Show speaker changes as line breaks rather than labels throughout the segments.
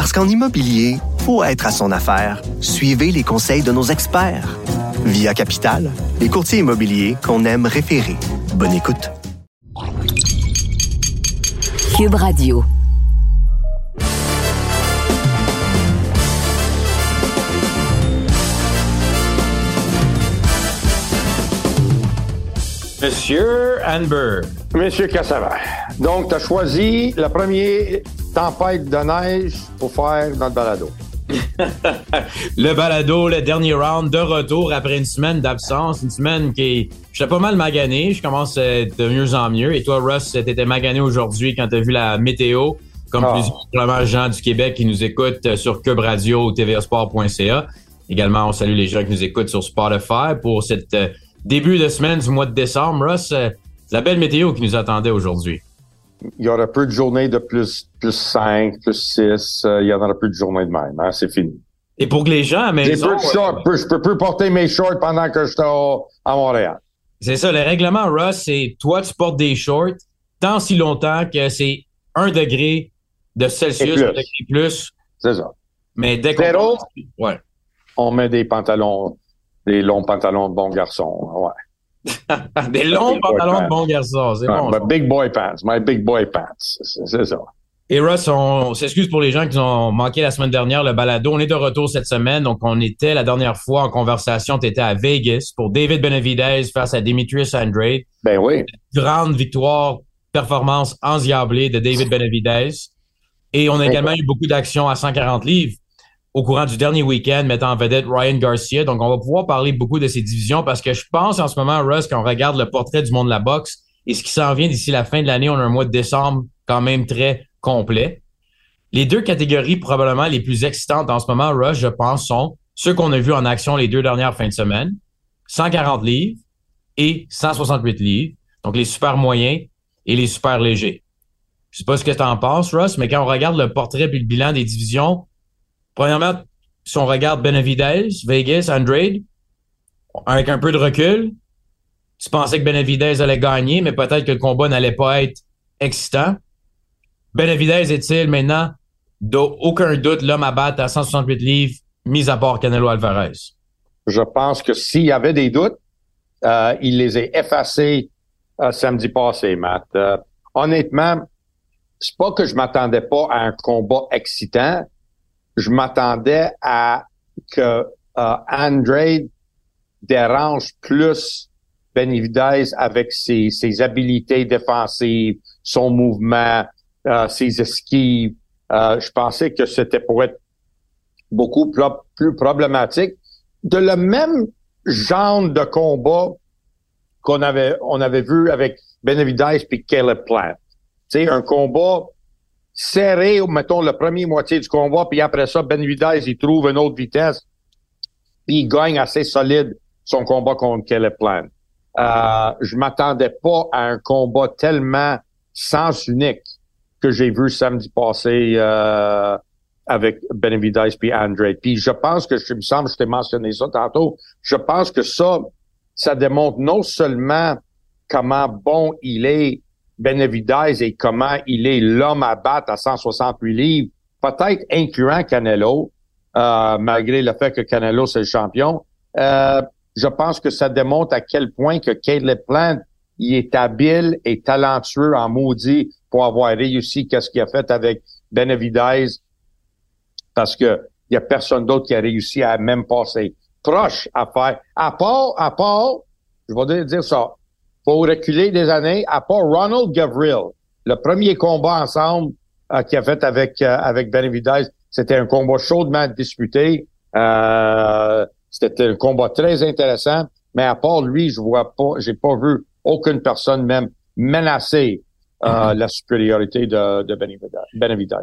Parce qu'en immobilier, faut être à son affaire. Suivez les conseils de nos experts. Via Capital, les courtiers immobiliers qu'on aime référer. Bonne écoute.
Cube Radio.
Monsieur Anber.
Monsieur Cassava. Donc, tu as choisi la première tempête de neige pour faire notre balado.
le balado, le dernier round de retour après une semaine d'absence, une semaine qui. J'étais pas mal magané, je commence à être de mieux en mieux. Et toi, Russ, t'étais magané aujourd'hui quand t'as vu la météo, comme
Ah.
plusieurs gens du Québec qui nous écoutent sur Cube Radio ou tvasport.ca. Également, on salue les gens qui nous écoutent sur Spotify pour cette euh, début de semaine du mois de décembre. Russ, euh, c'est la belle météo qui nous attendait aujourd'hui.
Il y aura peu de journées de plus, plus 5, plus 6. il y en aura plus de journées de même. hein, C'est fini.
Et pour que les gens à maison...
peu de shorts. Je peux plus porter mes shorts pendant que j'étais au- à Montréal.
C'est ça, le règlement, Russ, c'est toi, tu portes des shorts tant si longtemps que c'est un degré de Celsius,
plus.
un degré plus.
C'est ça.
Mais dès qu'on
Zéro.
Ouais.
On met des pantalons, des longs pantalons de bon garçon. Ouais.
Des longs pantalons de bon garçon, c'est
Ouais,
bon.
my big boy pants. My big boy pants. C'est c'est ça.
Et Russ, on s'excuse pour les gens qui ont manqué la semaine dernière le balado. On est de retour cette semaine. Donc, on était la dernière fois en conversation. Tu étais à Vegas pour David Benavidez face à Demetrius Andrade.
Ben oui.
grande victoire, performance endiablée de David Benavidez. Et on a également eu beaucoup d'actions à 140 livres au courant du dernier week-end, mettant en vedette Ryan Garcia. Donc, on va pouvoir parler beaucoup de ces divisions parce que je pense en ce moment, Russ, quand on regarde le portrait du monde de la boxe et ce qui s'en vient d'ici la fin de l'année, on a un mois de décembre quand même très complet. Les deux catégories probablement les plus excitantes en ce moment, Russ, je pense, sont ceux qu'on a vus en action les deux dernières fins de semaine, 140 livres et 168 livres. Donc, les super moyens et les super légers. Je sais pas ce que tu en penses, Russ, mais quand on regarde le portrait puis le bilan des divisions, premièrement, si on regarde Benavidez, Vegas, Andrade, avec un peu de recul, tu pensais que Benavidez allait gagner, mais peut-être que le combat n'allait pas être excitant. Benavidez est-il maintenant, d'aucun doute, l'homme à battre à 168 livres, mis à part Canelo Alvarez?
Je pense que s'il y avait des doutes, euh, il les a effacés euh, samedi passé, Matt. Euh, honnêtement, c'est pas que je m'attendais pas à un combat excitant. Je m'attendais à que euh, Andrade dérange plus Benavidez avec ses, ses habiletés défensives, son mouvement, euh, ses esquives. Euh, je pensais que c'était pour être beaucoup pro- plus problématique. De le même genre de combat qu'on avait on avait vu avec Benavidez puis Caleb Plant. Sais, un combat serré, mettons, le premier moitié du combat, puis après ça, Benavidez, il trouve une autre vitesse, puis il gagne assez solide son combat contre Caleb Plant. Euh, je m'attendais pas à un combat tellement sens unique que j'ai vu samedi passé euh, avec Benavidez puis Andrade. Puis je pense que, je me semble, je t'ai mentionné ça tantôt, je pense que ça, ça démontre non seulement comment bon il est, Benavidez, et comment il est l'homme à battre à 168 livres, peut-être incluant Canelo, euh, malgré le fait que Canelo, c'est le champion. Euh, je pense que ça démontre à quel point que Caleb Plant, il est habile et talentueux en maudit pour avoir réussi qu'est-ce qu'il a fait avec Benavidez parce que il y a personne d'autre qui a réussi à même passer proche à faire. À part, à part, je vais dire, dire ça, faut reculer des années, à part Ronald Gavril, le premier combat ensemble euh, qu'il a fait avec euh, avec Benavidez, c'était un combat chaudement disputé. Euh, c'était un combat très intéressant, mais à part lui, je vois pas, j'ai pas vu aucune personne même menacer euh, la supériorité de, de Benavidez.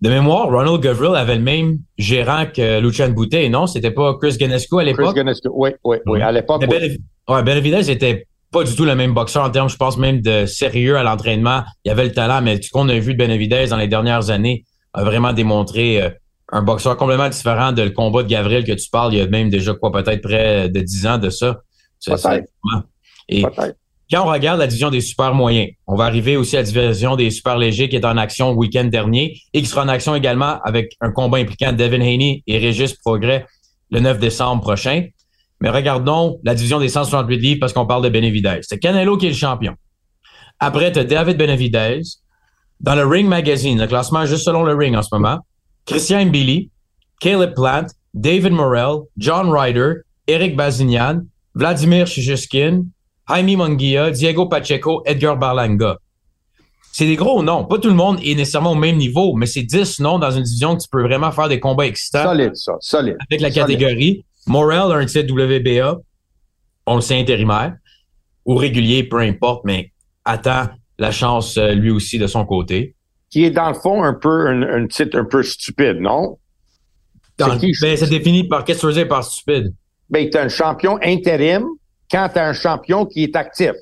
De mémoire, Ronald Goverill avait le même gérant que Lucien Boutet, non? C'était pas Chris Ganescu à l'époque?
Chris Ganescu, oui, oui, oui, à l'époque.
Oui. Ouais, Benavidez était pas du tout le même boxeur en termes, je pense, même de sérieux à l'entraînement. Il avait le talent, mais ce qu'on a vu de Benavidez dans les dernières années a vraiment démontré euh, un boxeur complètement différent de le combat de Gabriel que tu parles. Il y a même déjà quoi, peut-être près de 10 ans de ça.
Peut-être.
Et quand on regarde la division des super moyens, on va arriver aussi à la division des super légers qui est en action le week-end dernier et qui sera en action également avec un combat impliquant Devin Haney et Régis Progrès le 9 décembre prochain. Mais regardons la division des 168 livres parce qu'on parle de Benavidez. C'est Canelo qui est le champion. Après, tu as David Benavidez. Dans le Ring Magazine, le classement juste selon le Ring en ce moment, Christian Billy, Caleb Plant, David Morrell, John Ryder, Eric Bazignan, Vladimir Shishkin, Jaime Munguia, Diego Pacheco, Edgar Barlanga. C'est des gros noms. Pas tout le monde est nécessairement au même niveau, mais c'est 10 noms dans une division que tu peux vraiment faire des combats excitants.
Solide, ça. Solide.
Avec la catégorie. Morel a un titre WBA. On le sait intérimaire. Ou régulier, peu importe, mais attend la chance euh, lui aussi de son côté.
Qui est dans le fond un peu un, titre un peu stupide, non?
Dans, ben, c'est défini par qu'est-ce que tu veux dire par stupide?
Ben, tu un champion intérim quand tu un champion qui est actif.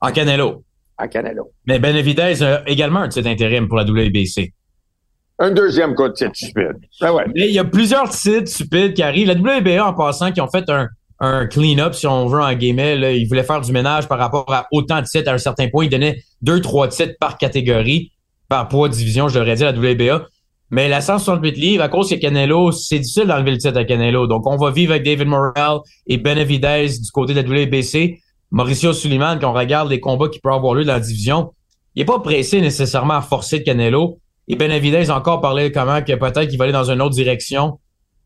En Canelo.
En Canelo.
Mais Benavidez a également un titre intérim pour la WBC.
Un deuxième coup de titre stupide. Ben ouais.
il y a plusieurs titres stupides qui arrivent. La WBA, en passant, qui ont fait un, un clean-up, si on veut, en guillemets. Là, ils voulaient faire du ménage par rapport à autant de titres à un certain point. Ils donnaient deux, trois titres par catégorie, par poids division, je l'aurais dit, à la WBA. Mais la 168 livres, à cause que Canelo, c'est difficile d'enlever le titre à Canelo. Donc, on va vivre avec David Morrell et Benavidez du côté de la WBC. Mauricio Suleiman, quand on regarde les combats qui peuvent avoir lieu dans la division, il n'est pas pressé nécessairement à forcer de Canelo. Et Benavidez encore parlé comment que peut-être qu'il va aller dans une autre direction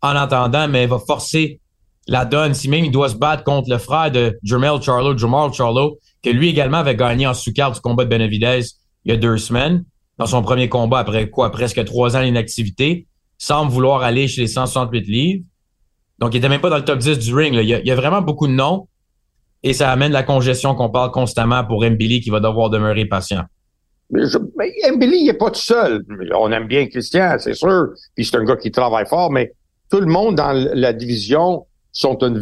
en entendant, mais il va forcer la donne. Si même il doit se battre contre le frère de Jermel Charlo, Jamal Charlo, que lui également avait gagné en sous-carte du combat de Benavidez il y a deux semaines dans son premier combat après quoi, presque trois ans d'inactivité, semble vouloir aller chez les 168 livres. Donc, il était même pas dans le top 10 du ring. Il, y a, vraiment beaucoup de noms et ça amène la congestion qu'on parle constamment pour Mbili qui va devoir demeurer patient.
Mais, Mbili, il n'est pas tout seul. On aime bien Christian, c'est sûr. Puis c'est un gars qui travaille fort, mais tout le monde dans la division sont une,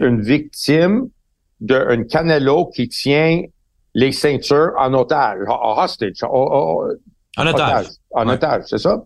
une victime d'un Canelo qui tient les ceintures en otage, hostage,
en otage.
En otage, c'est ça?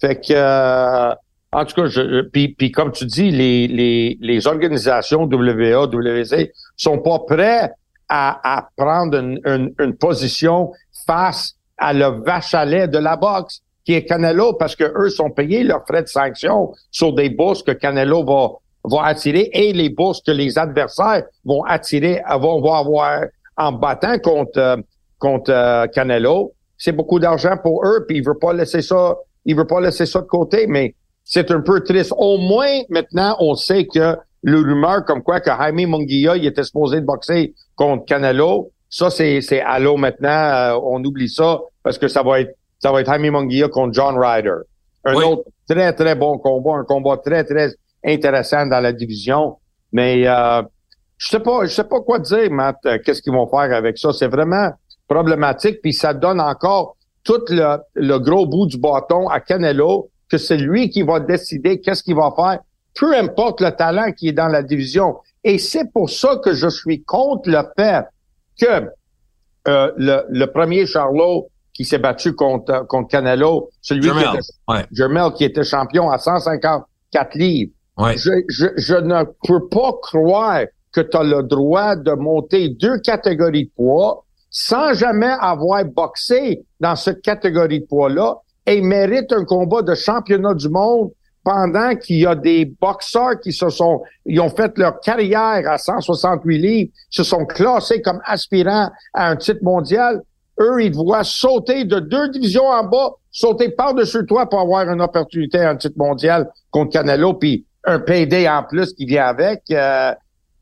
Fait que, euh, en tout cas, je, puis, puis comme tu dis, les, les, les organisations WA, WC sont pas prêts à, à prendre une, une, une, position face à le lait de la boxe, qui est Canelo, parce que eux sont payés leurs frais de sanction sur des bourses que Canelo va, va attirer et les bourses que les adversaires vont attirer, vont, vont avoir en battant contre, euh, contre euh, Canelo c'est beaucoup d'argent pour eux, puis il veut pas laisser ça, il veut pas laisser ça de côté, mais c'est un peu triste. Au moins, maintenant, on sait que le rumeur comme quoi que Jaime Munguia, il était supposé de boxer contre Canelo, ça, c'est, c'est l'eau maintenant, euh, on oublie ça, parce que ça va être, ça va être Jaime Munguia contre John Ryder. Un autre très, très bon combat, un combat très, très intéressant dans la division. Mais, euh, je sais pas, je sais pas quoi dire, Matt, euh, qu'est-ce qu'ils vont faire avec ça. C'est vraiment, problématique, puis ça donne encore tout le, le, gros bout du bâton à Canelo, que c'est lui qui va décider qu'est-ce qu'il va faire, peu importe le talent qui est dans la division. Et c'est pour ça que je suis contre le fait que euh, le, le, premier Charlot qui s'est battu contre, contre Canelo, celui qui était, qui était champion à 154 livres. Je, je, je ne peux pas croire que tu as le droit de monter deux catégories de poids sans jamais avoir boxé dans cette catégorie de poids-là et mérite un combat de championnat du monde pendant qu'il y a des boxeurs qui se sont, ils ont fait leur carrière à 168 livres, se sont classés comme aspirants à un titre mondial. Eux, ils voient sauter de deux divisions en bas, sauter par-dessus toi pour avoir une opportunité à un titre mondial contre Canelo, puis un PD en plus qui vient avec. Euh,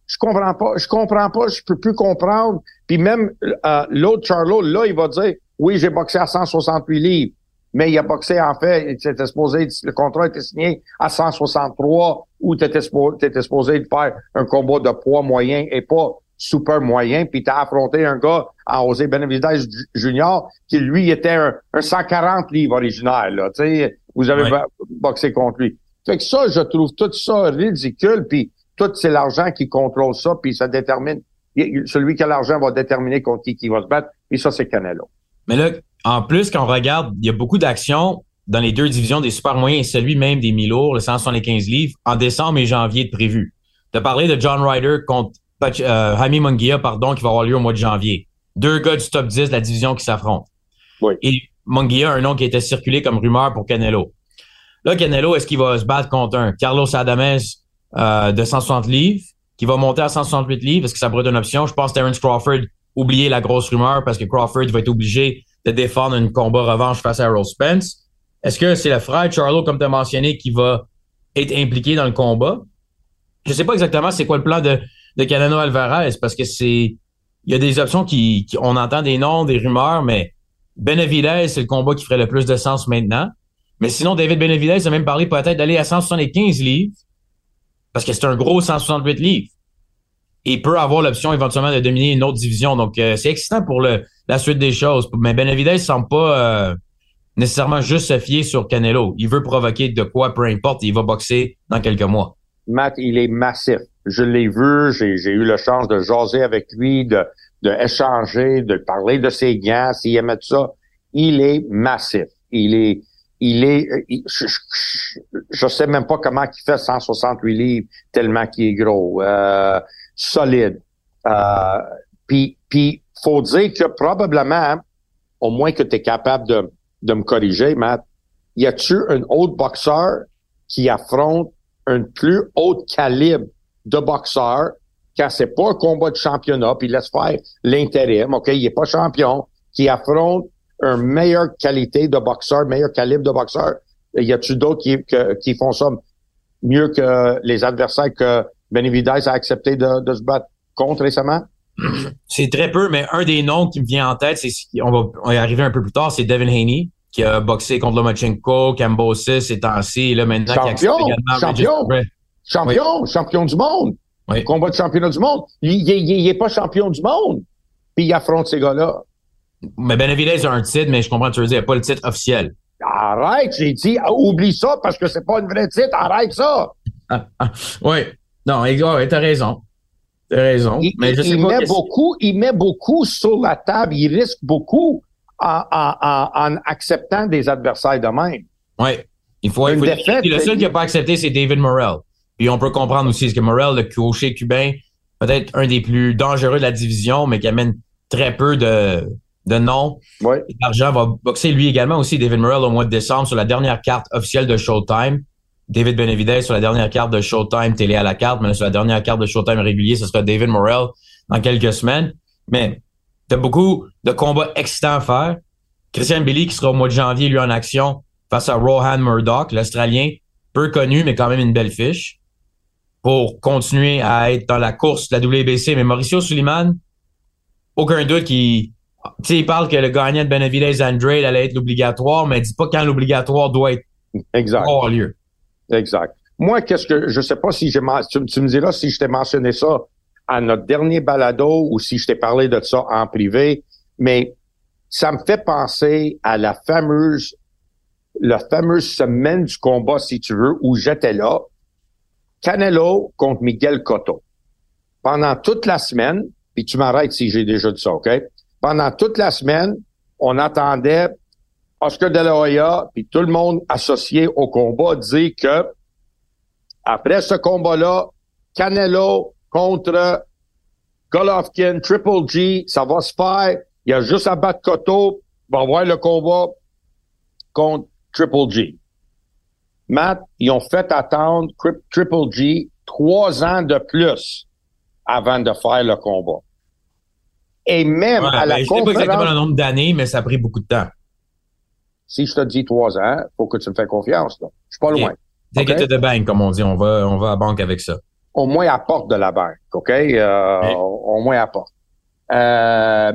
je comprends pas, je comprends pas, je peux plus comprendre. Puis même euh, l'autre Charlot, là, il va dire, oui, j'ai boxé à 168 livres, mais il a boxé en fait, c'était supposé, le contrat était signé à 163 ou tu étais, supposé de faire un combat de poids moyen et pas super moyen, puis t'as affronté un gars en José Benavidez Junior qui lui était un, 140 livres original, là, tu sais, vous avez boxé contre lui. Fait que ça, je trouve tout ça ridicule, puis tout c'est l'argent qui contrôle ça, puis ça détermine. Celui qui a l'argent va déterminer contre qui, qui va se battre, et ça, c'est Canelo.
Mais là, en plus, quand on regarde, il y a beaucoup d'actions dans les deux divisions des super moyens et celui même des mi-lourds, le 175 livres, en décembre et janvier de prévu. Tu as parlé de John Ryder contre euh, Jaime Munguia, pardon, qui va avoir lieu au mois de janvier. Deux gars du top 10 de la division qui s'affrontent.
Oui.
Et Munguia, un nom qui était circulé comme rumeur pour Canelo. Là, Canelo, est-ce qu'il va se battre contre un Carlos Adames euh, de 160 livres, qui va monter à 168 livres? Est-ce que ça pourrait être une option? Je pense Terence Crawford, oublier la grosse rumeur parce que Crawford va être obligé de défendre un combat revanche face à Errol Spence. Est-ce que c'est le frère Charlo, comme tu as mentionné, qui va être impliqué dans le combat? Je sais pas exactement c'est quoi le plan de, de Canano Alvarez parce que c'est. Il y a des options qui, On entend des noms, des rumeurs, mais Benavidez, c'est le combat qui ferait le plus de sens maintenant. Mais sinon, David Benavidez a même parlé peut-être d'aller à 175 livres parce que c'est un gros 168 livres. Et peut avoir l'option éventuellement de dominer une autre division. Donc, euh, c'est excitant pour le, la suite des choses. Mais Benavidez ne semble pas euh, nécessairement juste se fier sur Canelo. Il veut provoquer de quoi, peu importe, il va boxer dans quelques mois.
Matt, il est massif. Je l'ai vu, j'ai eu la chance de jaser avec lui, de, de de parler de ses gants, s'il aimait ça. Il est massif. Il est, il est, je, sais même pas comment il fait 168 livres tellement qu'il est gros, euh, solide. Euh, puis, puis, faut dire que probablement, au moins que tu es capable de, de me corriger, Matt, y a-tu un autre boxeur qui affronte un plus haut calibre de boxeur quand c'est pas un combat de championnat, puis laisse faire l'intérim, OK, il est pas champion, qui affronte un meilleure qualité de boxeur, meilleur calibre de boxeur? Y a-tu d'autres qui, qui font ça mieux que les adversaires que Benavidez a accepté de, de se battre contre récemment?
C'est très peu, mais un des noms qui me vient en tête, c'est on va, on va arriver un peu plus tard, c'est Devin Haney qui a boxé contre Lomachenko, Cambosis et temps-ci, là maintenant
champion, qui champion, champion, champion du monde. Oui. Combat de championnat du monde. Il, il, est pas champion du monde. Puis il affronte ces gars-là.
Mais Benavidez a un titre, mais je comprends que tu veux dire, il n'a pas le titre officiel.
Arrête, j'ai dit, oublie ça parce que c'est pas une vraie titre, arrête ça.
oui. Non, t'as raison. T'as raison.
Il, mais je sais il met beaucoup, il met beaucoup sur la table, il risque beaucoup en, acceptant des adversaires de même.
Oui. Il faut, il faut le seul qui n'a pas accepté, c'est David Morrell. Puis on peut comprendre aussi que Morrell, le cocher cubain, peut-être un des plus dangereux de la division, mais qui amène très peu de, de noms. L'argent va boxer lui également aussi, David Morrell, au mois de décembre, sur la dernière carte officielle de Showtime. David Benavidez sur la dernière carte de Showtime télé à la carte, mais sur la dernière carte de Showtime régulier, ce sera David Morrell dans quelques semaines. Mais T'as beaucoup de combats excitants à faire. Christian Billy qui sera au mois de janvier, lui, en action face à Rohan Murdoch, l'Australien, peu connu, mais quand même une belle fiche, pour continuer à être dans la course de la WBC. Mais Mauricio Suleiman, aucun doute qu'il tu sais, il parle que le gagnant de Benavidez Andrade allait être l'obligatoire, mais il dit pas quand l'obligatoire doit être
exact.
avoir lieu.
Exact. Moi, qu'est-ce que je sais pas si j'ai tu, me diras si je t'ai mentionné ça à notre dernier balado ou si je t'ai parlé de ça en privé, mais ça me fait penser à la fameuse, la fameuse semaine du combat, si tu veux, où j'étais là. Canelo contre Miguel Cotto. Pendant toute la semaine, puis tu m'arrêtes si j'ai déjà dit ça, OK? Pendant toute la semaine, on attendait Oscar De La Hoya, puis tout le monde associé au combat dire que après ce combat-là, Canelo contre Golovkin, Triple G, ça va se faire. Il y a juste à battre Cotto. On va voir le combat contre Triple G. Matt, ils ont fait attendre Triple G trois ans de plus avant de faire le combat. Et même à la
ben, conférence... Je sais pas exactement le nombre d'années, mais ça a pris beaucoup de temps.
Si je te dis trois ans, faut que tu me fasses confiance. Là. Je suis pas loin.
Okay? to the bank, comme on dit. On va, on va à banque avec ça
au moins apporte de la banque, OK? Euh, Au moins apporte. Euh,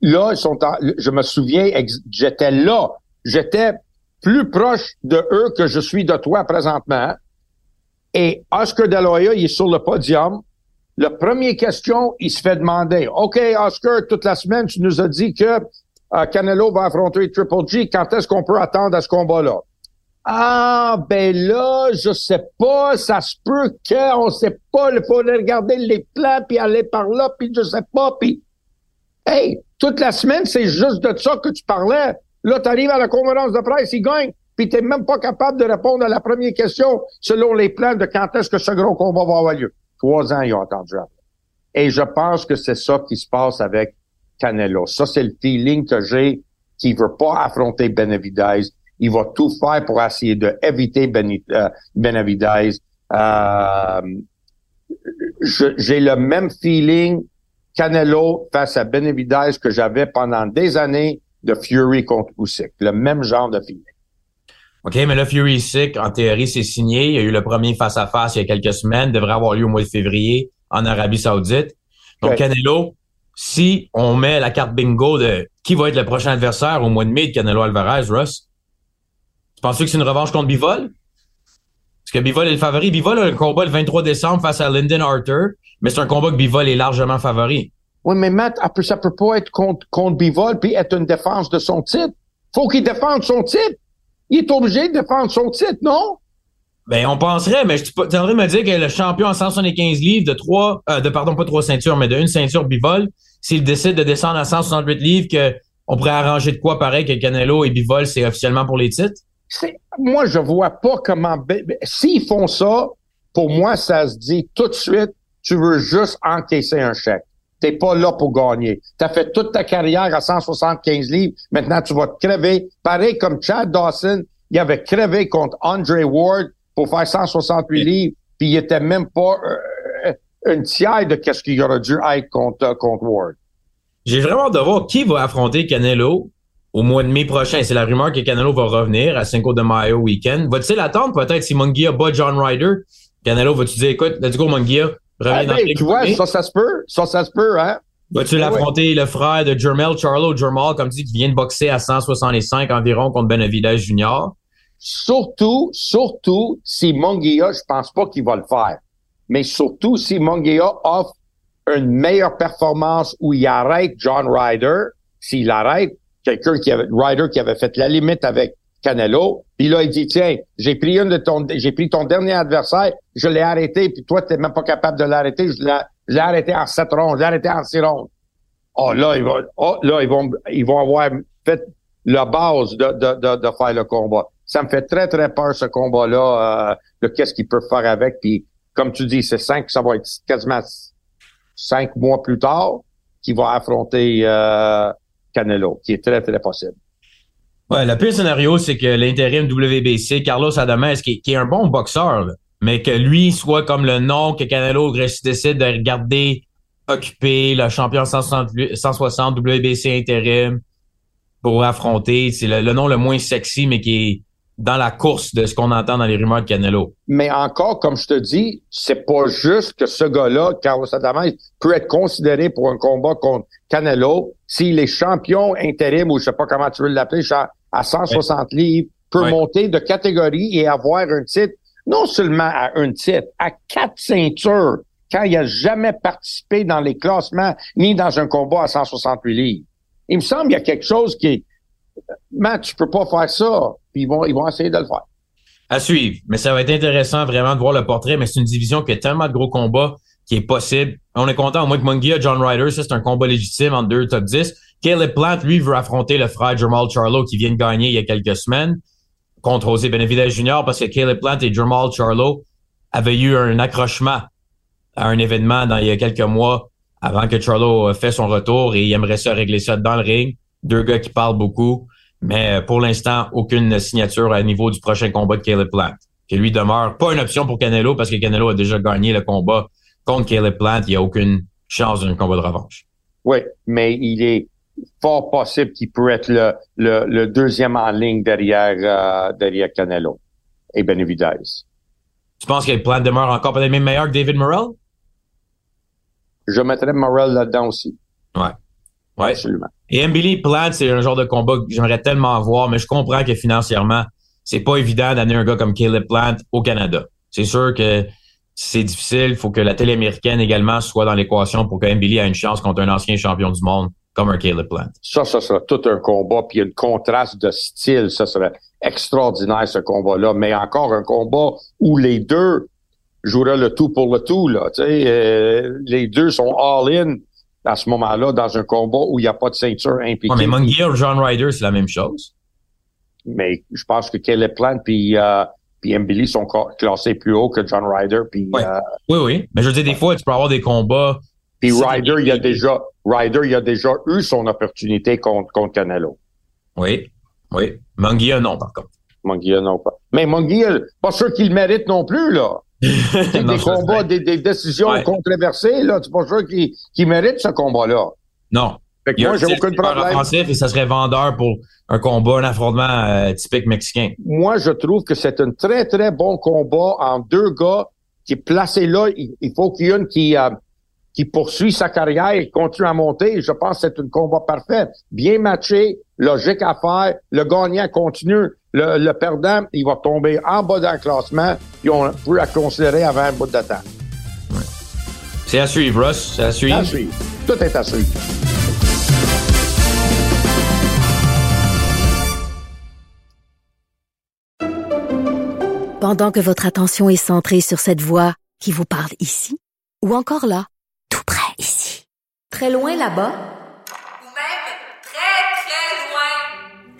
là, ils sont je me souviens, j'étais là. J'étais plus proche de eux que je suis de toi présentement. Et Oscar De La il est sur le podium. la première question, il se fait demander, OK, Oscar, toute la semaine, tu nous as dit que Canelo va affronter Triple G. Quand est-ce qu'on peut attendre à ce combat-là? Ah, ben là, je sais pas, ça se peut qu'on sait pas, il faudrait regarder les plans, puis aller par là, puis je sais pas, puis... Hey, toute la semaine, c'est juste de ça que tu parlais. Là, tu arrives à la conférence de presse, il gagne, puis t'es même pas capable de répondre à la première question selon les plans de quand est-ce que ce gros combat va avoir lieu. Trois ans, ils ont attendu. Et je pense que c'est ça qui se passe avec Canelo. Ça, c'est le feeling que j'ai qu'il veut pas affronter Benavidez. Il va tout faire pour essayer d'éviter euh, Benavidez. Euh, j'ai le même feeling Canelo face à Benavidez que j'avais pendant des années de Fury contre Usyk. Le même genre de feeling.
OK, mais là, Fury Usyk, en théorie, c'est signé. Il y a eu le premier face-à-face il y a quelques semaines. devrait avoir lieu au mois de février en Arabie Saoudite. Donc, Canelo, si on met la carte bingo de qui va être le prochain adversaire au mois de mai de Canelo Alvarez, Russ, tu penses que c'est une revanche contre Bivol? Parce que Bivol est le favori. Bivol a le combat le 23 décembre face à Lyndon Arthur mais c'est un combat que Bivol est largement favori.
Oui, mais Matt, ça peut pas être contre, contre Bivol puis être une défense de son titre. Faut qu'il défende son titre. Il est obligé de défendre son titre, non?
Ben, on penserait, mais tu es en train de me dire que le champion en 175 livres de trois, euh, de pardon, pas trois ceintures, mais de une ceinture Bivol, s'il décide de descendre à 168 livres, que on pourrait arranger de quoi pareil que Canelo et Bivol, c'est officiellement pour les titres?
Moi, je vois pas comment, s'ils font ça, pour moi, ça se dit tout de suite, tu veux juste encaisser un chèque. T'es pas là pour gagner. Tu as fait toute ta carrière à 175 livres. Maintenant, tu vas te crever. Pareil comme Chad Dawson, il avait crevé contre Andre Ward pour faire 168 livres, puis il était même pas euh, une tiers de qu'est-ce qu'il aurait dû être contre, contre Ward.
J'ai vraiment hâte de voir qui va affronter Canelo au mois de mai prochain. C'est la rumeur que Canelo va revenir à Cinco de Mayo week-end. Va-t-il attendre peut-être si Munguia bat John Ryder? Canelo, va-tu dire, écoute, let's go Munguia,
ah, ben, tu vois, ça, ça se peut. Ça, ça se peut, hein?
Vas-tu ah l'affronter le frère de Jermel Charlo, Jermal, comme dit, qui vient de boxer à 165 environ contre Benavidez Junior?
Surtout, surtout, si Monguia, je pense pas qu'il va le faire. Mais surtout, si Monguia offre une meilleure performance où il arrête John Ryder, s'il arrête quelqu'un qui avait, Ryder qui avait fait la limite avec Canelo. Puis là, il dit, tiens, j'ai pris une de ton, j'ai pris ton dernier adversaire, je l'ai arrêté, puis toi, t'es même pas capable de l'arrêter, je l'ai arrêté en sept rondes, je l'ai arrêté en six rondes. Oh, là, ils vont, oh, là, ils vont, ils vont avoir fait la base de, de, de, faire le combat. Ça me fait très, très peur, ce combat-là, euh, de qu'est-ce qu'ils peuvent faire avec. Puis, comme tu dis, c'est cinq, ça va être quasiment cinq mois plus tard qu'il va affronter euh, Canelo, qui est très, très possible.
Ouais, le pire scénario, c'est que l'intérim WBC, Carlos Adames, qui, est un bon boxeur, mais que lui soit comme le nom que Canelo décide de regarder occuper le champion 160 WBC intérim pour affronter. C'est le, nom le moins sexy, mais qui est dans la course de ce qu'on entend dans les rumeurs de Canelo.
Mais encore, comme je te dis, c'est pas juste que ce gars-là, Carlos Adames, peut être considéré pour un combat contre Canelo s'il est champion intérim ou je sais pas comment tu veux l'appeler, à 160 livres, peut monter de catégorie et avoir un titre, non seulement à un titre, à quatre ceintures, quand il a jamais participé dans les classements ni dans un combat à 168 livres. Il me semble qu'il y a quelque chose qui est, Matt, tu peux pas faire ça. Puis ils vont, ils vont essayer de le faire.
À suivre. Mais ça va être intéressant vraiment de voir le portrait, mais c'est une division qui a tellement de gros combats qui est possible. On est content au moins que Mungia, John Ryder, ça c'est un combat légitime entre deux top 10. Caleb Plant, lui, veut affronter le frère Jamal Charlo qui vient de gagner il y a quelques semaines contre José Benavidez Jr. parce que Caleb Plant et Jamal Charlo avaient eu un accrochement à un événement dans il y a quelques mois avant que Charlo fait son retour et il aimerait ça régler ça dans le ring. Deux gars qui parlent beaucoup, mais pour l'instant, aucune signature à niveau du prochain combat de Caleb Plant. Qui lui demeure pas une option pour Canelo parce que Canelo a déjà gagné le combat contre Caleb Plant. Il n'y a aucune chance d'un combat de revanche.
Oui, mais il est fort possible qu'il pourrait être le, le, deuxième en ligne derrière, euh, derrière Canelo et Benavidez.
Tu penses que Plant demeure encore peut-être même meilleur que David Morrell?
Je mettrais Morrell là-dedans aussi.
Ouais. Ouais. Absolument. Et Billy Plant, c'est un genre de combat que j'aimerais tellement voir, mais je comprends que financièrement, c'est pas évident d'amener un gars comme Caleb Plant au Canada. C'est sûr que c'est difficile. Il faut que la télé américaine également soit dans l'équation pour que Billy ait une chance contre un ancien champion du monde comme un Caleb Plant.
Ça, ça sera tout un combat, puis un contraste de style. Ça serait extraordinaire, ce combat-là. Mais encore un combat où les deux joueraient le tout pour le tout. Là, euh, les deux sont all-in à ce moment-là dans un combat où il n'y a pas de ceinture impliquée.
mais Munguia ou John Ryder, c'est la même chose.
Mais je pense que Caleb Plant puis euh, puis Mbili sont classés plus haut que John Ryder. Puis,
euh, oui, oui. Mais je veux dire, des fois, tu peux avoir des combats.
Puis Ryder, il a déjà, Ryder, il a déjà eu son opportunité contre, contre Canelo.
Oui, oui. Munguia, non, par contre.
Munguia, non, pas. Mais Munguia, pas sûr qu'il mérite non plus, là. Des combats, des, des, décisions controversées, là. C'est pas sûr qu'il qu mérite ce combat-là.
Non.
Fait que moi, j'ai aucun problème.
Et ça serait vendeur pour un combat, un affrontement euh, typique mexicain.
Moi, je trouve que c'est un très, très bon combat en deux gars qui est placé là. Il, faut qu'il y ait une qui, euh, qui poursuit sa carrière et continue à monter. Je pense que c'est un combat parfait. Bien matché, logique à faire. Le gagnant continue. Le, perdant, il va tomber en bas d'un classement et on peut la considérer avant un bout de temps.
C'est à suivre, Russ. C'est à suivre.
À suivre. Tout est à suivre.
Pendant que votre attention est centrée sur cette voix qui vous parle ici, ou encore là, tout près ici, très loin là-bas, ou même très, très loin,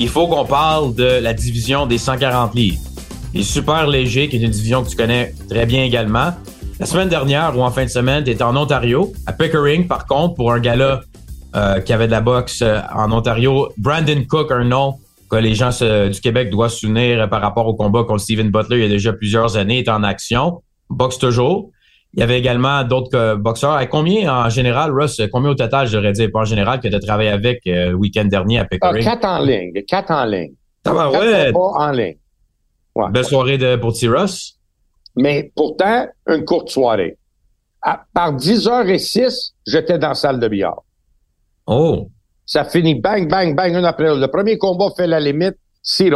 Il faut qu'on parle de la division des 140 livres. Les super légers, qui est une division que tu connais très bien également. La semaine dernière ou en fin de semaine, tu étais en Ontario, à Pickering, par contre, pour un gala euh, qui avait de la boxe euh, en Ontario. Brandon Cook, un nom que les gens du Québec doivent souvenir par rapport au combat contre Steven Butler il y a déjà plusieurs années, est en action, boxe toujours. Il y avait également d'autres boxeurs. Et combien en général, Russ, combien au total, j'aurais dit, pas en général, que tu as travaillé avec euh, le week-end dernier à Pickering?
Ah, quatre en ligne. Quatre en ligne.
Ça va, ouais.
en ligne.
Belle soirée de, pour T. Russ.
Mais pourtant, une courte soirée. par 10h06, j'étais dans la salle de billard.
Oh.
Ça finit bang, bang, bang, un après l'autre. Le premier combat fait la limite, six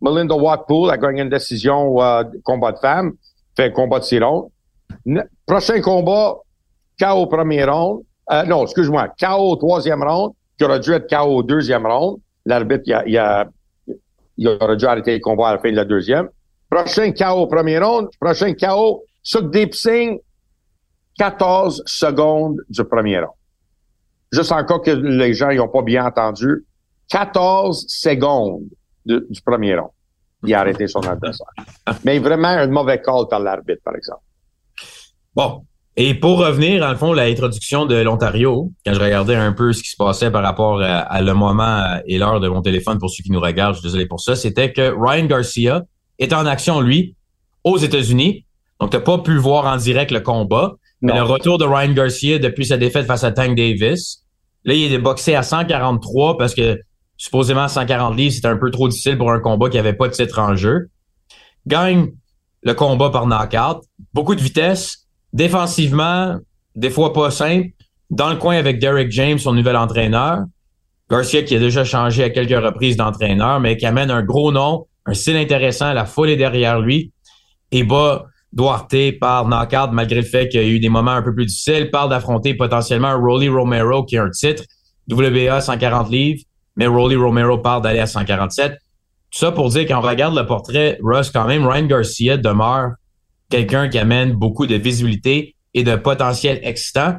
Melinda Watpool a gagné une décision euh, combat de femme, fait un combat de six Prochain combat, KO premier round. Euh, non, excuse-moi, KO troisième round, qui aurait dû être KO deuxième round. L'arbitre, il, a, il, a, il aurait dû arrêter le combat à la fin de la deuxième. Prochain KO premier round. Prochain KO, Deep Singh, 14 secondes du premier round juste encore que les gens n'ont pas bien entendu, 14 secondes du premier round. Il a arrêté son adversaire. Mais vraiment un mauvais call par l'arbitre, par exemple.
Bon. Et pour revenir, en le fond, l'introduction de l'Ontario, quand je regardais un peu ce qui se passait par rapport à, le moment et l'heure de mon téléphone pour ceux qui nous regardent, je suis désolé pour ça, c'était que Ryan Garcia est en action, lui, aux États-Unis. Donc, tu n'as pas pu voir en direct le combat. Mais le retour de Ryan Garcia depuis sa défaite face à Tank Davis, là, il est boxé à 143 parce que supposément 140 livres, c'était un peu trop difficile pour un combat qui avait pas de titre en jeu. Gagne le combat par knockout. Beaucoup de vitesse. Défensivement, des fois pas simple. Dans le coin avec Derek James, son nouvel entraîneur. Garcia qui a déjà changé à quelques reprises d'entraîneur, mais qui amène un gros nom, un style intéressant, la foule est derrière lui. Et bas Duarte par knockout malgré le fait qu'il y a eu des moments un peu plus difficiles. Parle d'affronter potentiellement Rolly Romero qui a un titre, WBA 140 livres, mais Rolly Romero parle d'aller à 147. Tout ça pour dire qu'on regarde le portrait, Russ, quand même, Ryan Garcia demeure quelqu'un qui amène beaucoup de visibilité et de potentiel excitant.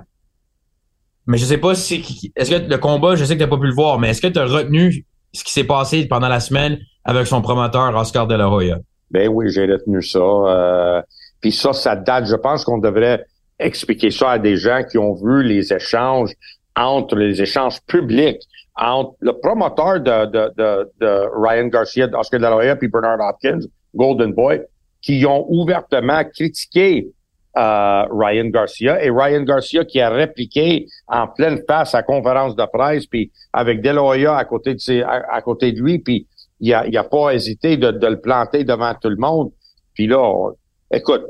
Mais je sais pas si, est-ce que le combat, je sais que tu n'as pas pu le voir, mais est-ce que tu as retenu ce qui s'est passé pendant la semaine avec son promoteur Oscar De La Hoya?
Ben oui, j'ai retenu ça. Euh, puis ça, ça date, je pense qu'on devrait expliquer ça à des gens qui ont vu les échanges entre les échanges publics entre le promoteur de, de, de, de Ryan Garcia, Oscar De La Hoya, puis Bernard Hopkins, Golden Boy. Qui ont ouvertement critiqué euh, Ryan Garcia et Ryan Garcia qui a répliqué en pleine face à conférence de presse puis avec Deloya à côté de à, côté de lui puis il a, pas hésité de, de, le planter devant tout le monde. Puis là écoute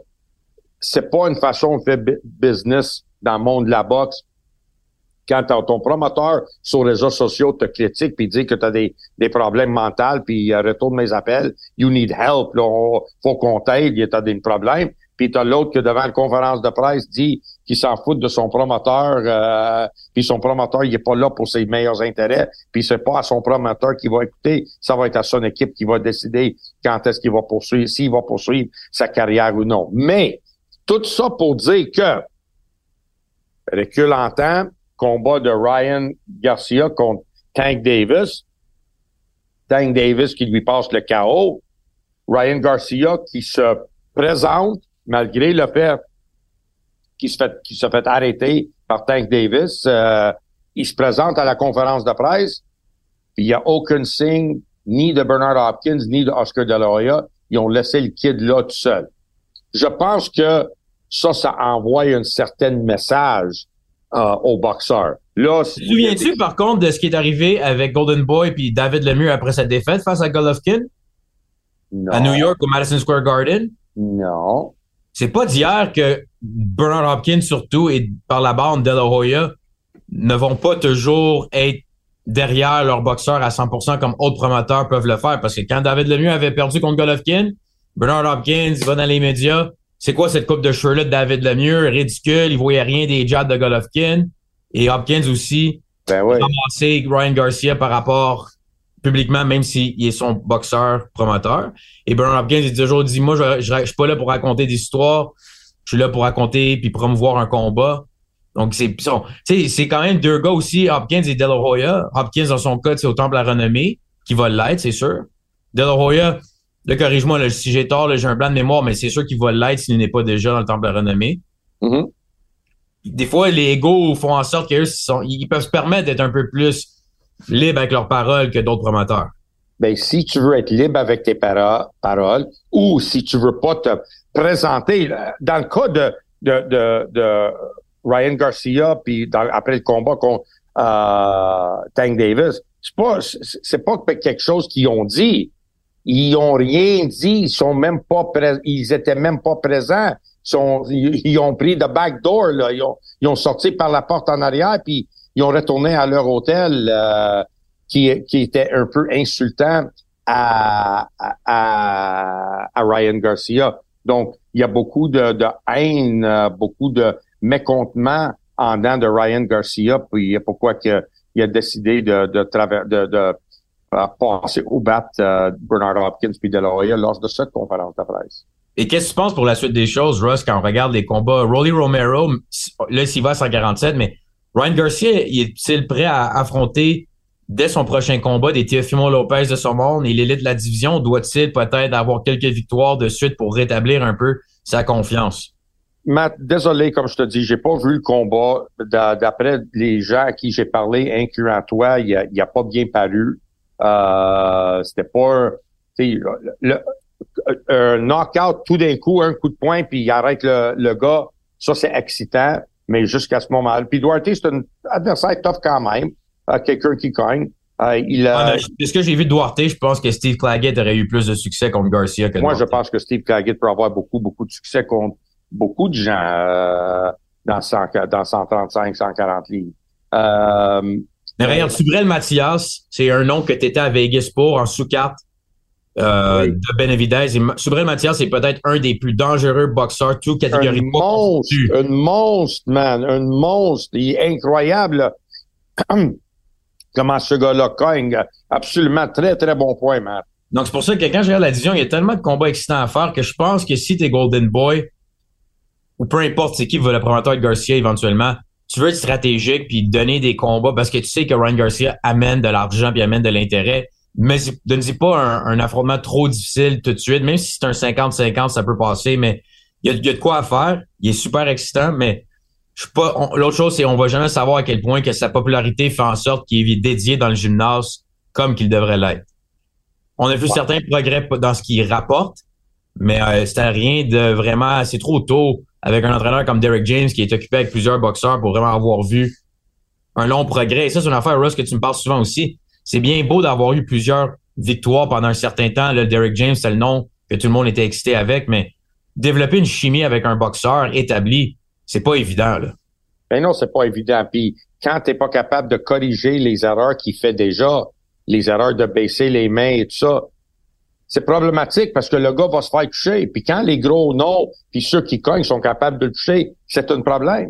c'est pas une façon de faire business dans le monde de la boxe quand ton promoteur sur les réseaux sociaux te critique puis dit que tu as des, des problèmes mentaux puis euh, retourne mes appels, you need help, là, faut qu'on t'aide, il y a des problèmes. Puis t'as l'autre que devant la conférence de presse dit qu'il s'en fout de son promoteur, euh, puis son promoteur il est pas là pour ses meilleurs intérêts, puis c'est pas à son promoteur qui va écouter, ça va être à son équipe qui va décider quand est-ce qu'il va poursuivre, s'il va poursuivre sa carrière ou non. Mais tout ça pour dire que recul en temps, combat de Ryan Garcia contre Tank Davis. Tank Davis qui lui passe le chaos. Ryan Garcia qui se présente malgré le fait qu'il se fait, se fait arrêter par Tank Davis. Euh, il se présente à la conférence de presse. il n'y a aucun signe ni de Bernard Hopkins ni de Oscar De La Hoya. Ils ont laissé le kid là tout seul. Je pense que ça, ça envoie un certain message euh, aux boxeurs.
Là, souviens-tu par contre de ce qui est arrivé avec Golden Boy puis David Lemieux après sa défaite face à Golovkin? Non. À New York au Madison Square Garden?
Non.
C'est pas d'hier que Bernard Hopkins surtout et par la bande De La Hoya ne vont pas toujours être derrière leur boxeur à 100% comme autres promoteurs peuvent le faire parce que quand David Lemieux avait perdu contre Golovkin, Bernard Hopkins va dans les médias c'est quoi cette coupe de cheveux-là de David Lemieux? Ridicule, il voyait rien des jabs de Golovkin. Et Hopkins aussi
ben ouais.
a Ryan Garcia par rapport publiquement, même s'il est son boxeur promoteur. Et Bernard Hopkins, il toujours dit, moi, je, je, suis pas là pour raconter des histoires. Je suis là pour raconter puis promouvoir un combat. Donc, c'est, c'est quand même deux gars aussi, Hopkins et De La Hoya. Hopkins, dans son cas, c'est au Temple à la renommée, qui va l'être, c'est sûr. De La Hoya, Là, corrige-moi, si j'ai tort, j'ai un blanc de mémoire, mais c'est sûr qu'il va l'être s'il n'est pas déjà dans le temple de renommée.
Mm-hmm.
Des fois, les égaux font en sorte qu'ils ils peuvent se permettre d'être un peu plus libres avec leurs paroles que d'autres promoteurs.
Ben, si tu veux être libre avec tes paroles, ou si tu veux pas te présenter, dans le cas de, de, de, Ryan Garcia, puis après le combat contre euh, Tank Davis, c'est pas c'est pas quelque chose qu'ils ont dit. Ils ont rien dit. Ils sont même pas ils étaient même pas présents. Ils, ont pris the back door, là. Ils ont, ils ont sorti par la porte en arrière, puis ils ont retourné à leur hôtel, euh, qui, était un peu insultant à, à, Ryan Garcia. Donc, il y a beaucoup de, de haine, euh, beaucoup de mécontentement en dedans de Ryan Garcia, puis pourquoi que, il a décidé de, de, de, de passer au bat euh, Bernard Hopkins puis De La Hoya lors de cette conférence de presse.
Et qu'est-ce que tu penses pour la suite des choses, Russ, quand on regarde les combats? Rolly Romero, là, s'il va à 147, mais Ryan Garcia, il est-il prêt à affronter dès son prochain combat des Teofimo Lopez de son monde et l'élite de la division? Doit-il peut-être avoir quelques victoires de suite pour rétablir un peu sa confiance?
Matt, désolé, comme je te dis, j'ai pas vu le combat. D'après les gens à qui j'ai parlé, incluant toi, il a, a pas bien paru. Euh, c'était pas le, un knockout tout d'un coup, un coup de poing, puis il arrête le, le gars. Ça, c'est excitant, mais jusqu'à ce moment-là. Puis Duarte, c'est un adversaire tough quand même. Euh, quelqu'un qui cogne. Euh, il a...
ce que j'ai vu de Duarte, je pense que Steve Claggett aurait eu plus de succès contre Garcia que
Moi, je pense que Steve Claggett peut avoir beaucoup, beaucoup de succès contre beaucoup de gens euh, dans, 100, dans 135, 140 livres. Euh,
mais regarde, Subrel Mathias, c'est un nom que tu étais à Vegas pour en sous-carte euh, de Benavidez. Et Subrel Mathias est peut-être un des plus dangereux boxeurs, tout catégorie.
Un monstre, un monstre, man, un monstre. Il est incroyable. Comment ce gars-là cogne? Absolument très, très bon point, man.
Donc, c'est pour ça que quand je regarde la division, il y a tellement de combats excitants à faire que je pense que si t'es Golden Boy, ou peu importe c'est qui va le promoteur de Garcia éventuellement, tu veux être stratégique puis donner des combats parce que tu sais que Ryan Garcia amène de l'argent puis amène de l'intérêt. Mais ne dis pas un, affrontement trop difficile tout de suite, même si c'est un 50-50, ça peut passer, mais il y a, de quoi à faire. Il est super excitant, mais je suis pas. L'autre chose, c'est on va jamais savoir à quel point que sa popularité fait en sorte qu'il est dédié dans le gymnase comme qu'il devrait l'être. On a vu certains progrès dans ce qu'il rapporte, Mais euh, c'était rien de vraiment, c'est trop tôt avec un entraîneur comme Derek James qui est occupé avec plusieurs boxeurs pour vraiment avoir vu un long progrès. Et ça, c'est une affaire, Russ, que tu me parles souvent aussi. C'est bien beau d'avoir eu plusieurs victoires pendant un certain temps. Derek James, c'est le nom que tout le monde était excité avec, mais développer une chimie avec un boxeur établi, c'est pas évident. Là.
Ben non, c'est pas évident. Puis quand t'es pas capable de corriger les erreurs qu'il fait déjà, les erreurs de baisser les mains et tout ça, c'est problématique parce que le gars va se faire toucher. Puis quand les gros non, puis ceux qui cognent sont capables de le toucher, c'est un problème.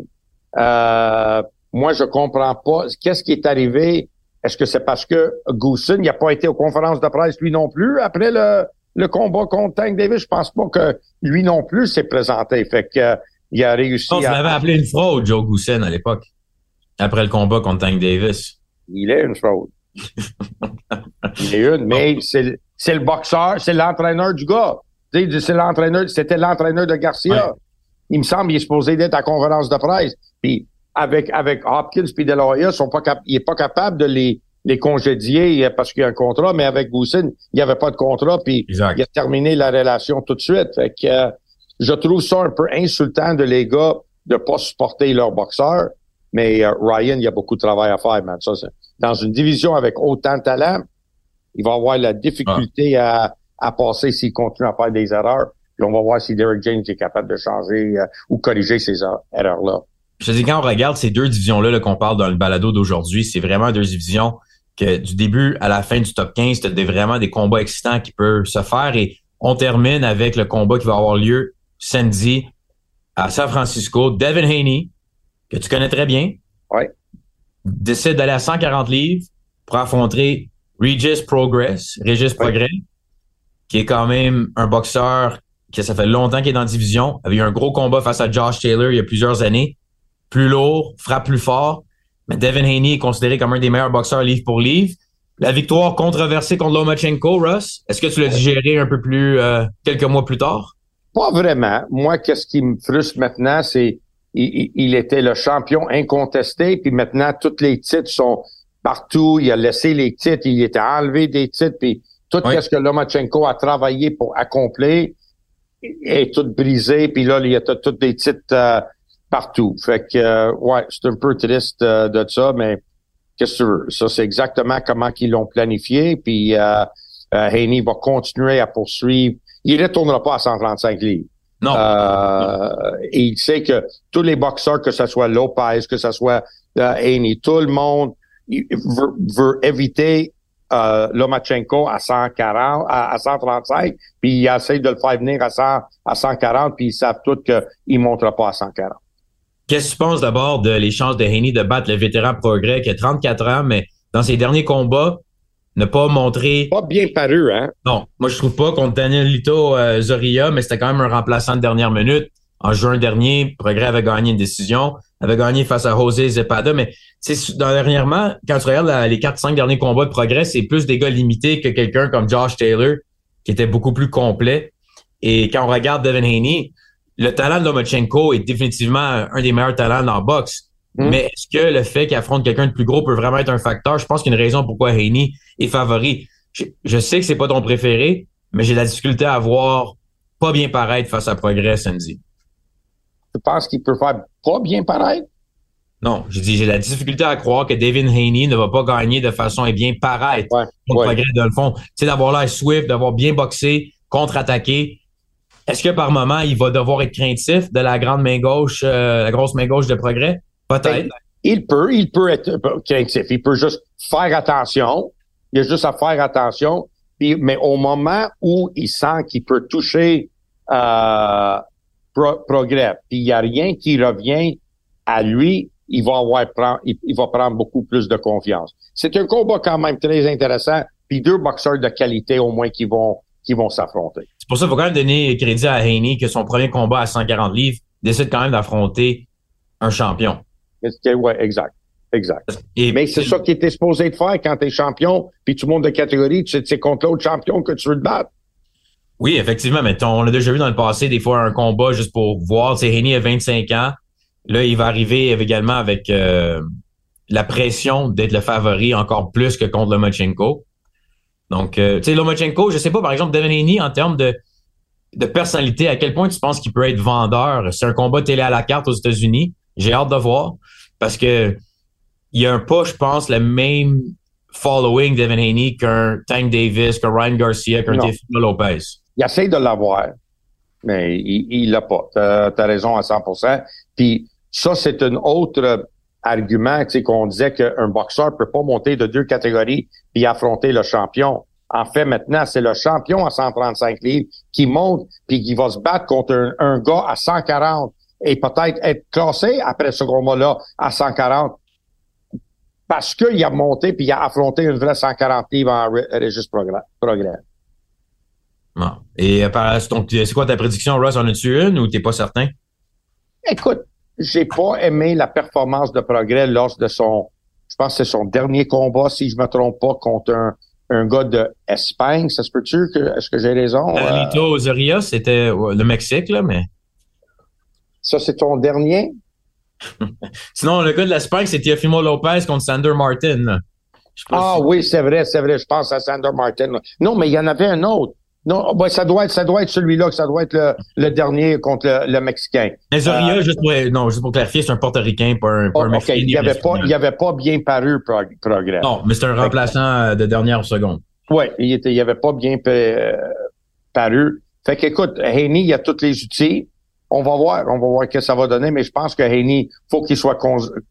Euh, moi, je comprends pas. Qu'est-ce qui est arrivé? Est-ce que c'est parce que Goosen n'a pas été aux conférences de presse lui non plus après le, le combat contre Tank Davis? Je pense pas que lui non plus s'est présenté. Fait que il a réussi.
On à... appelé une fraude, Joe Goosen, à l'époque. Après le combat contre Tank Davis.
Il est une fraude. il est une, mais c'est c'est le boxeur, c'est l'entraîneur du gars. C'est l'entraîneur, c'était l'entraîneur de Garcia. Il me semble, il est supposé d'être à conférence de presse. Puis avec avec Hopkins puis De La sont pas il est pas capable de les les congédier parce qu'il y a un contrat, mais avec Goussin, il n'y avait pas de contrat, puis il a terminé la relation tout de suite. Fait que euh, je trouve ça un peu insultant de les gars de pas supporter leur boxeur. Mais euh, Ryan, il y a beaucoup de travail à faire, man. Ça, dans une division avec autant de talent, il va avoir la difficulté à, à passer s'il continue à faire des erreurs. Puis on va voir si Derek James est capable de changer euh, ou corriger ces er-, erreurs-là.
Je te dis, quand on regarde ces deux divisions-là qu'on parle dans le balado d'aujourd'hui, c'est vraiment deux divisions que du début à la fin du top 15, c'était vraiment des combats excitants qui peuvent se faire. Et on termine avec le combat qui va avoir lieu samedi à San Francisco. Devin Haney, que tu connais très bien,
ouais.
décide d'aller à 140 livres pour affronter Regis Progress, Regis Progrès, qui est quand même un boxeur qui ça fait longtemps qu'il est dans la division, avait eu un gros combat face à Josh Taylor il y a plusieurs années. Plus lourd, frappe plus fort. Mais Devin Haney est considéré comme un des meilleurs boxeurs livre pour livre. La victoire controversée contre Lomachenko, Russ, est-ce que tu l'as digéré un peu plus euh, quelques mois plus tard?
Pas vraiment. Moi, qu'est-ce qui me frustre maintenant, c'est il, il, était le champion incontesté, puis maintenant tous les titres sont partout, il a laissé les titres, il était enlevé des titres, puis tout ce que Lomachenko a travaillé pour accomplir est tout brisé, puis là, il y a tous des titres euh, partout. Fait que, euh, ouais, c'est un peu triste euh, de ça, mais qu'est-ce que tu veux? Ça, c'est exactement comment qu'ils l'ont planifié, puis euh, Haney va continuer à poursuivre. Il ne retournera pas à 135 livres.
Non.
Et il sait que tous les boxeurs, que ce soit Lopez, que ce soit Haney, tout le monde veut, éviter euh, Lomachenko à 140, à, 135, puis il essaie de le faire venir à, 100, à 140, puis ils savent tous qu'il ne montera pas à 140.
Qu'est-ce que tu penses d'abord de les chances de Haney de battre le vétéran Progrès qui a 34 ans, mais dans ses derniers combats, ne pas montrer...
Pas bien paru, hein?
Non, moi je trouve pas contre Daniel Lito euh, Zoria, mais c'était quand même un remplaçant de dernière minute. En juin dernier, Progrès avait gagné une décision, avait gagné face à José Zepada, mais dernièrement, quand tu regardes les 4-5 derniers combats de Progrès, c'est plus des gars limités que quelqu'un comme Josh Taylor, qui était beaucoup plus complet. Et quand on regarde Devin Haney, le talent de Lomachenko est définitivement un des meilleurs talents dans le boxe. Mm. Mais est-ce que le fait qu'il affronte quelqu'un de plus gros peut vraiment être un facteur? Je pense qu'il y a une raison pourquoi Haney est favori. Je, je sais que c'est pas ton préféré, mais j'ai la difficulté à voir pas bien paraître face à Progrès samedi.
Tu penses qu'il peut faire pas bien paraître?
Non, j'ai dit, j'ai la difficulté à croire que David Haney ne va pas gagner de façon et bien paraître.
Ouais, Progrès,
dans le fond. Tu sais, d'avoir l'air swift, d'avoir bien boxé, contre-attaqué. Est-ce que par moment, il va devoir être craintif de la grande main gauche, euh, la grosse main gauche de progrès? Peut-être. Ben,
il peut, il peut être craintif. Il peut juste faire attention. Il a juste à faire attention. Mais au moment où il sent qu'il peut toucher euh, progrès, puis il n'y a rien qui revient à lui, il va avoir il, va prendre beaucoup plus de confiance. C'est un combat quand même très intéressant, puis deux boxeurs de qualité au moins qui vont qui vont s'affronter.
C'est pour ça qu'il faut quand même donner crédit à Haney que son premier combat à 140 livres décide quand même d'affronter un champion.
Ouais, exact. Exact. Mais c'est ça qui était supposé de faire quand tu es champion, puis tout le monde de catégorie, tu sais, c'est contre l'autre champion que tu veux te battre.
Oui, effectivement, mais on l'a déjà vu dans le passé, des fois, un combat juste pour voir. Tu sais, Haney a 25 ans. Là, il va arriver également avec euh, la pression d'être le favori encore plus que contre Lomachenko. Donc, euh, tu sais, Lomachenko, je sais pas, par exemple, Devin Haney, en termes de de personnalité, à quel point tu penses qu'il peut être vendeur? C'est un combat télé à la carte aux États-Unis. J'ai hâte de voir parce que il y a un pas, je pense, le même following d'Evan Haney qu'un Tank Davis, qu'un Ryan Garcia, qu'un Teofimo Lopez.
Il essaie de l'avoir, mais il l'a pas. Tu as, raison à 100% Puis ça, c'est un autre argument qu'on disait qu'un boxeur peut pas monter de deux catégories puis affronter le champion. En fait, maintenant, c'est le champion à 135 livres qui monte puis qui va se battre contre un, gars à 140 et peut-être être classé après ce combat-là à 140 parce qu'il a monté puis il a affronté une vraie 140 livres en registre progrès.
Et euh, c'est quoi ta prédiction, Russ? En as-tu une ou t'es pas certain?
Écoute, j'ai pas aimé la performance de progrès lors de son, je pense que c'est son dernier combat, si je me trompe pas, contre un, un gars de Espagne. Ça se peut-tu que, est-ce que j'ai raison?
Lito Zaria, c'était le Mexique, là, mais.
Ça, c'est ton dernier?
Sinon, le gars de l'Espagne, c'est Teofimo Lopez contre Sander Martin.
Ah oui, c'est vrai, c'est vrai. Je pense à Sander Martin. Non, mais il y en avait un autre. Non, ben, ça doit être, ça doit être celui-là, ça doit être le, le dernier contre le, Mexicain.
Mais Zoria, euh, juste pour, non, juste pour clarifier, c'est un portoricain, pas un, pas un
Mexicain. Il avait pas, il avait pas bien paru, Progrès.
Non, mais c'est un remplaçant euh, de dernière seconde.
Oui, il était, il avait pas bien euh, paru. Fait qu'écoute, Haney, il a tous les outils. On va voir, on va voir ce que ça va donner, mais je pense que Haney, faut qu'il soit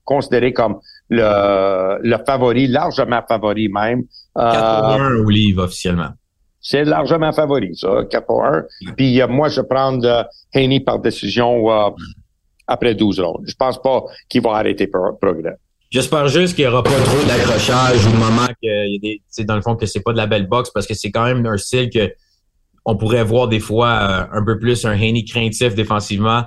considéré comme le, le favori, largement favori même.
4 1 au livre officiellement.
C'est largement favori, ça, 4 pour 1. Puis euh, moi, je prends prendre Haney par décision euh, après 12 rondes. Je pense pas qu'il va arrêter progrès.
J'espère juste qu'il n'y aura pas trop d'accrochage au moment que y a des, dans le fond que c'est pas de la belle boxe parce que c'est quand même un style que on pourrait voir des fois euh, un peu plus un Haney craintif défensivement.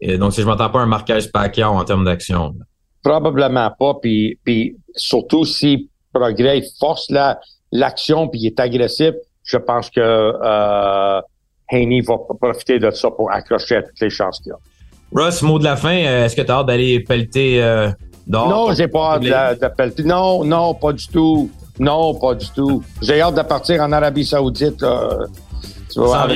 Et donc si je m'entends pas un marquage Pacquiao en termes d'action.
Probablement pas. Puis, puis surtout si progrès force la l'action puis il est agressif, je pense que euh, Haney va profiter de ça pour accrocher à toutes les chances qu'il a.
Russ, mot de la fin, euh, est-ce que tu as hâte d'aller pelleter euh, dehors?
Non, j'ai pas hâte de, pelleter. Non, non, pas du tout. Non, pas du tout. J'ai hâte de partir en Arabie Saoudite.
Tu vas voir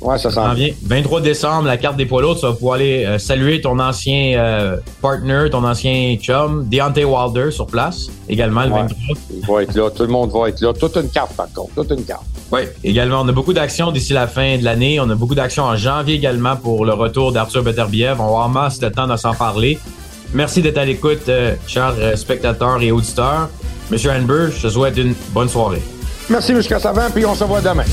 Ouais, ça s'en
vient. 23 décembre, la carte des poids tu vas pouvoir aller euh, saluer ton ancien euh, partner, ton ancien chum, Deontay Wilder sur place, également le 23.
Il va être là, tout le monde va être là. Toute une carte, par contre, toute une carte.
Oui, également, on a beaucoup d'actions d'ici la fin de l'année. On a beaucoup d'actions en janvier également pour le retour d'Arthur Beterbiev. On va avoir masse de temps de s'en parler. Merci d'être à l'écoute, euh, chers spectateurs et auditeurs. Monsieur Hanber, je te souhaite une bonne soirée.
Merci, M. Savant, puis on se voit demain.